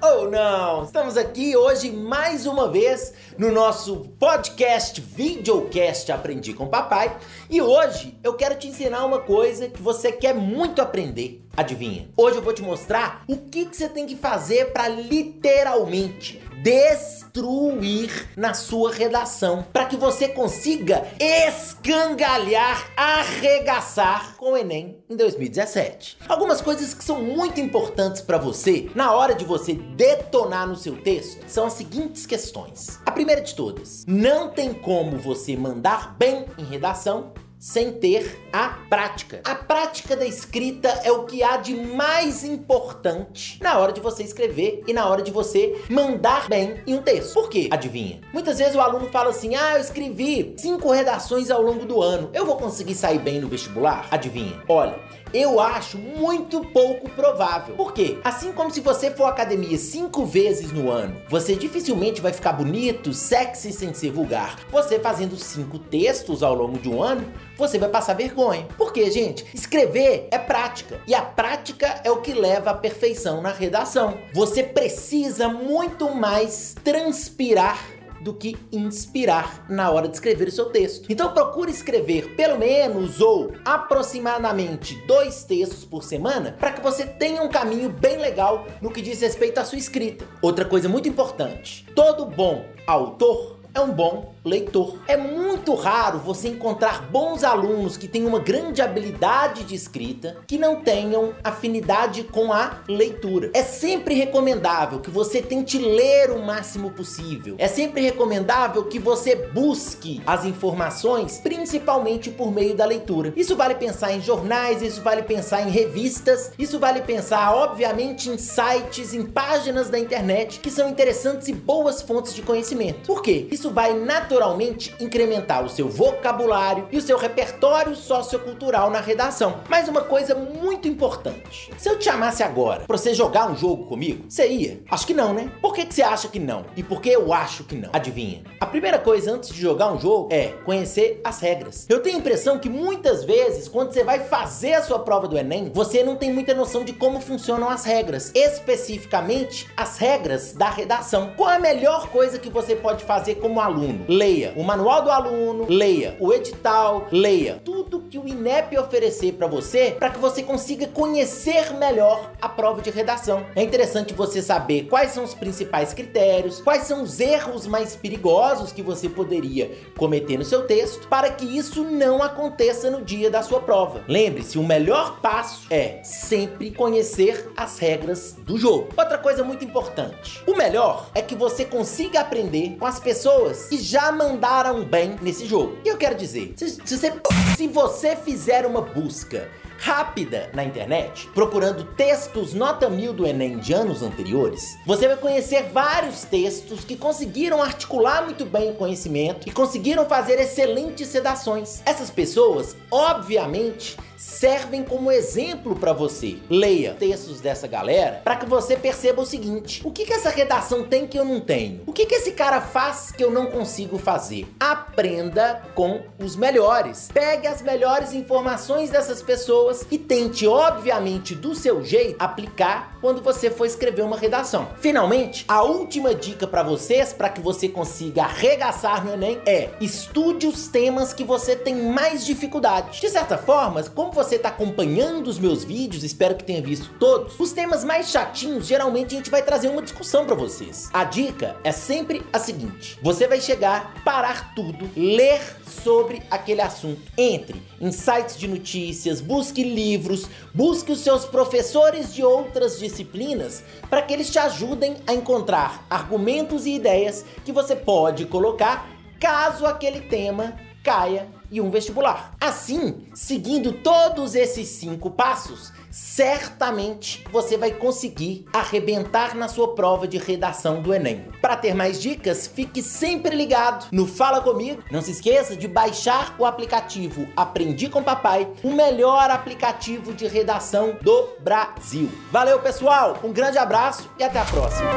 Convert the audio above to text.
ou não? Estamos aqui hoje mais uma vez no nosso podcast, videocast Aprendi com Papai. E hoje eu quero te ensinar uma coisa que você quer muito aprender. Adivinha? Hoje eu vou te mostrar o que, que você tem que fazer para literalmente destruir na sua redação, para que você consiga escangalhar, arregaçar com o Enem em 2017. Algumas coisas que são muito importantes para você na hora de você detonar no seu texto são as seguintes questões. A primeira de todas, não tem como você mandar bem em redação sem ter a prática. A prática da escrita é o que há de mais importante na hora de você escrever e na hora de você mandar bem em um texto. Por quê? Adivinha? Muitas vezes o aluno fala assim: ah, eu escrevi cinco redações ao longo do ano, eu vou conseguir sair bem no vestibular? Adivinha? Olha, eu acho muito pouco provável. Por quê? Assim como se você for à academia cinco vezes no ano, você dificilmente vai ficar bonito, sexy sem ser vulgar. Você fazendo cinco textos ao longo de um ano, você vai passar vergonha. Porque, gente, escrever é prática. E a prática é o que leva à perfeição na redação. Você precisa muito mais transpirar do que inspirar na hora de escrever o seu texto. Então procure escrever pelo menos ou aproximadamente dois textos por semana para que você tenha um caminho bem legal no que diz respeito à sua escrita. Outra coisa muito importante: todo bom autor é um bom leitor. É muito raro você encontrar bons alunos que têm uma grande habilidade de escrita que não tenham afinidade com a leitura. É sempre recomendável que você tente ler o máximo possível. É sempre recomendável que você busque as informações, principalmente por meio da leitura. Isso vale pensar em jornais, isso vale pensar em revistas, isso vale pensar, obviamente, em sites, em páginas da internet que são interessantes e boas fontes de conhecimento. Por quê? Isso vai naturalmente incrementar o seu vocabulário e o seu repertório sociocultural na redação. Mas uma coisa muito importante: se eu te chamasse agora para você jogar um jogo comigo, você ia? Acho que não, né? Por que, que você acha que não? E por que eu acho que não? Adivinha? A primeira coisa antes de jogar um jogo é conhecer as regras. Eu tenho a impressão que muitas vezes, quando você vai fazer a sua prova do Enem, você não tem muita noção de como funcionam as regras, especificamente as regras da redação. Qual a melhor coisa que você pode fazer como aluno? leia. O manual do aluno, leia. O edital, leia. tudo que o INEP oferecer para você, para que você consiga conhecer melhor a prova de redação. É interessante você saber quais são os principais critérios, quais são os erros mais perigosos que você poderia cometer no seu texto, para que isso não aconteça no dia da sua prova. Lembre-se, o melhor passo é sempre conhecer as regras do jogo. Outra coisa muito importante: o melhor é que você consiga aprender com as pessoas que já mandaram bem nesse jogo. E eu quero dizer, se, se, se você fizer uma busca rápida na internet, procurando textos nota mil do Enem de anos anteriores, você vai conhecer vários textos que conseguiram articular muito bem o conhecimento e conseguiram fazer excelentes sedações. Essas pessoas, obviamente, servem como exemplo para você. Leia textos dessa galera para que você perceba o seguinte: o que, que essa redação tem que eu não tenho? O que, que esse cara faz que eu não consigo fazer? Aprenda com os melhores. Pegue as melhores informações dessas pessoas e tente, obviamente, do seu jeito, aplicar quando você for escrever uma redação. Finalmente, a última dica para vocês, para que você consiga arregaçar no Enem, é estude os temas que você tem mais dificuldade. De certa forma, como você está acompanhando os meus vídeos, espero que tenha visto todos, os temas mais chatinhos, geralmente a gente vai trazer uma discussão para vocês. A dica é sempre a seguinte: você vai chegar, parar tudo, ler sobre aquele assunto. Entre em sites de notícias, busque livros, busque os seus professores de outras disciplinas para que eles te ajudem a encontrar argumentos e ideias que você pode colocar caso aquele tema caia e um vestibular. Assim, seguindo todos esses cinco passos, certamente você vai conseguir arrebentar na sua prova de redação do Enem. Para ter mais dicas, fique sempre ligado no Fala Comigo. Não se esqueça de baixar o aplicativo Aprendi com Papai, o melhor aplicativo de redação do Brasil. Valeu, pessoal! Um grande abraço e até a próxima!